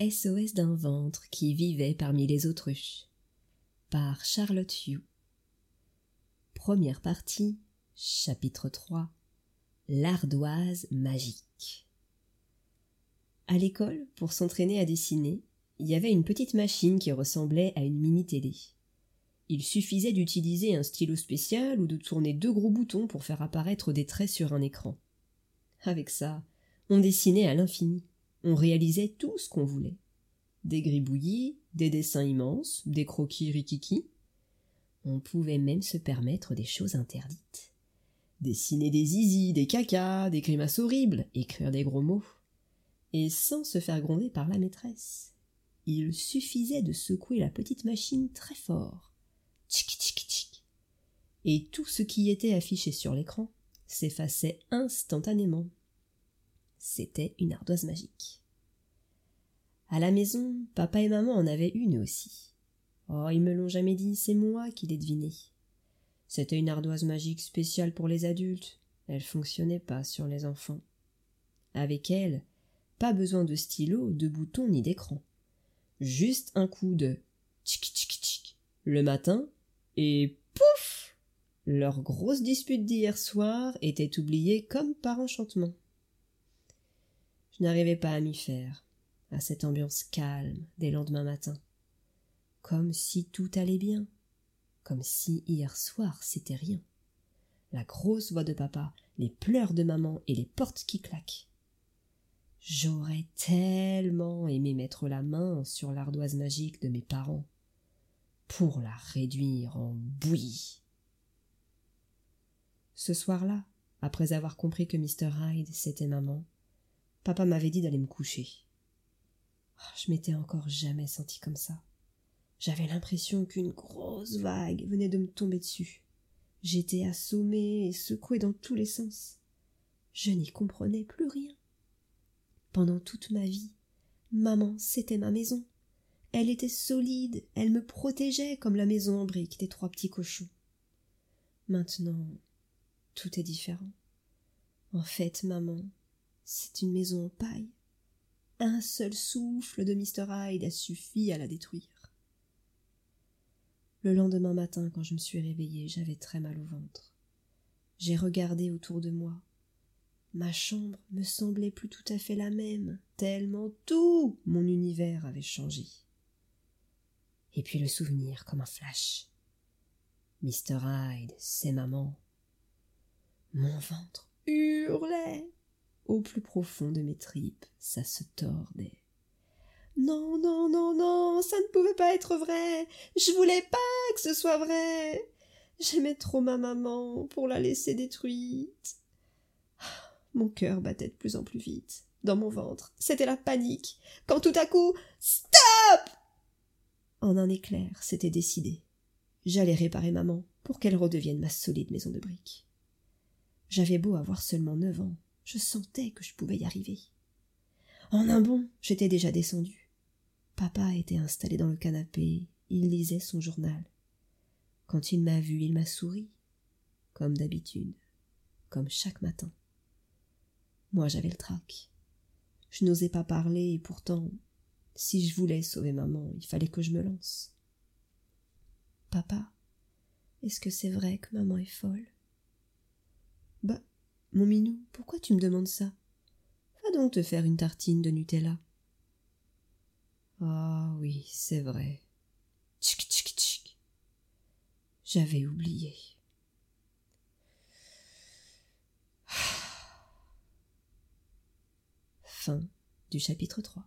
SOS d'un ventre qui vivait parmi les autruches par Charlotte Hugh. Première partie, chapitre 3 L'ardoise magique. À l'école, pour s'entraîner à dessiner, il y avait une petite machine qui ressemblait à une mini-télé. Il suffisait d'utiliser un stylo spécial ou de tourner deux gros boutons pour faire apparaître des traits sur un écran. Avec ça, on dessinait à l'infini. On réalisait tout ce qu'on voulait. Des gribouillis, des dessins immenses, des croquis rikiki. On pouvait même se permettre des choses interdites. Dessiner des zizi, des cacas, des grimaces horribles, écrire des gros mots. Et sans se faire gronder par la maîtresse. Il suffisait de secouer la petite machine très fort. Tchic tchic tchic. Et tout ce qui était affiché sur l'écran s'effaçait instantanément. C'était une ardoise magique. À la maison, papa et maman en avaient une aussi. Oh, ils me l'ont jamais dit, c'est moi qui l'ai deviné. C'était une ardoise magique spéciale pour les adultes. Elle fonctionnait pas sur les enfants. Avec elle, pas besoin de stylo, de boutons ni d'écran. Juste un coup de tchic tchic tchic le matin et pouf Leur grosse dispute d'hier soir était oubliée comme par enchantement. Je n'arrivais pas à m'y faire, à cette ambiance calme des lendemains matins. Comme si tout allait bien, comme si hier soir c'était rien. La grosse voix de papa, les pleurs de maman et les portes qui claquent. J'aurais tellement aimé mettre la main sur l'ardoise magique de mes parents pour la réduire en bouillie. Ce soir-là, après avoir compris que Mr. Hyde c'était maman, papa m'avait dit d'aller me coucher. Ah, je m'étais encore jamais senti comme ça. J'avais l'impression qu'une grosse vague venait de me tomber dessus. J'étais assommée et secouée dans tous les sens. Je n'y comprenais plus rien. Pendant toute ma vie, maman, c'était ma maison. Elle était solide, elle me protégeait comme la maison en briques des trois petits cochons. Maintenant, tout est différent. En fait, maman, c'est une maison en paille. Un seul souffle de Mr. Hyde a suffi à la détruire. Le lendemain matin, quand je me suis réveillée, j'avais très mal au ventre. J'ai regardé autour de moi. Ma chambre me semblait plus tout à fait la même, tellement tout mon univers avait changé. Et puis le souvenir comme un flash. Mr. Hyde, c'est maman. Mon ventre hurlait. Au plus profond de mes tripes, ça se tordait. Non, non, non, non, ça ne pouvait pas être vrai. Je voulais pas que ce soit vrai. J'aimais trop ma maman pour la laisser détruite. Mon cœur battait de plus en plus vite dans mon ventre. C'était la panique. Quand tout à coup, stop! En un éclair, c'était décidé. J'allais réparer maman pour qu'elle redevienne ma solide maison de briques. J'avais beau avoir seulement neuf ans, je sentais que je pouvais y arriver. En un bond, j'étais déjà descendu. Papa était installé dans le canapé, il lisait son journal. Quand il m'a vu, il m'a souri, comme d'habitude, comme chaque matin. Moi j'avais le trac. Je n'osais pas parler et pourtant, si je voulais sauver maman, il fallait que je me lance. Papa, est-ce que c'est vrai que maman est folle? Bah, mon minou, pourquoi tu me demandes ça? Va donc te faire une tartine de Nutella. Ah oui, c'est vrai. Tchic tchic tchic. J'avais oublié. Chapitre 3.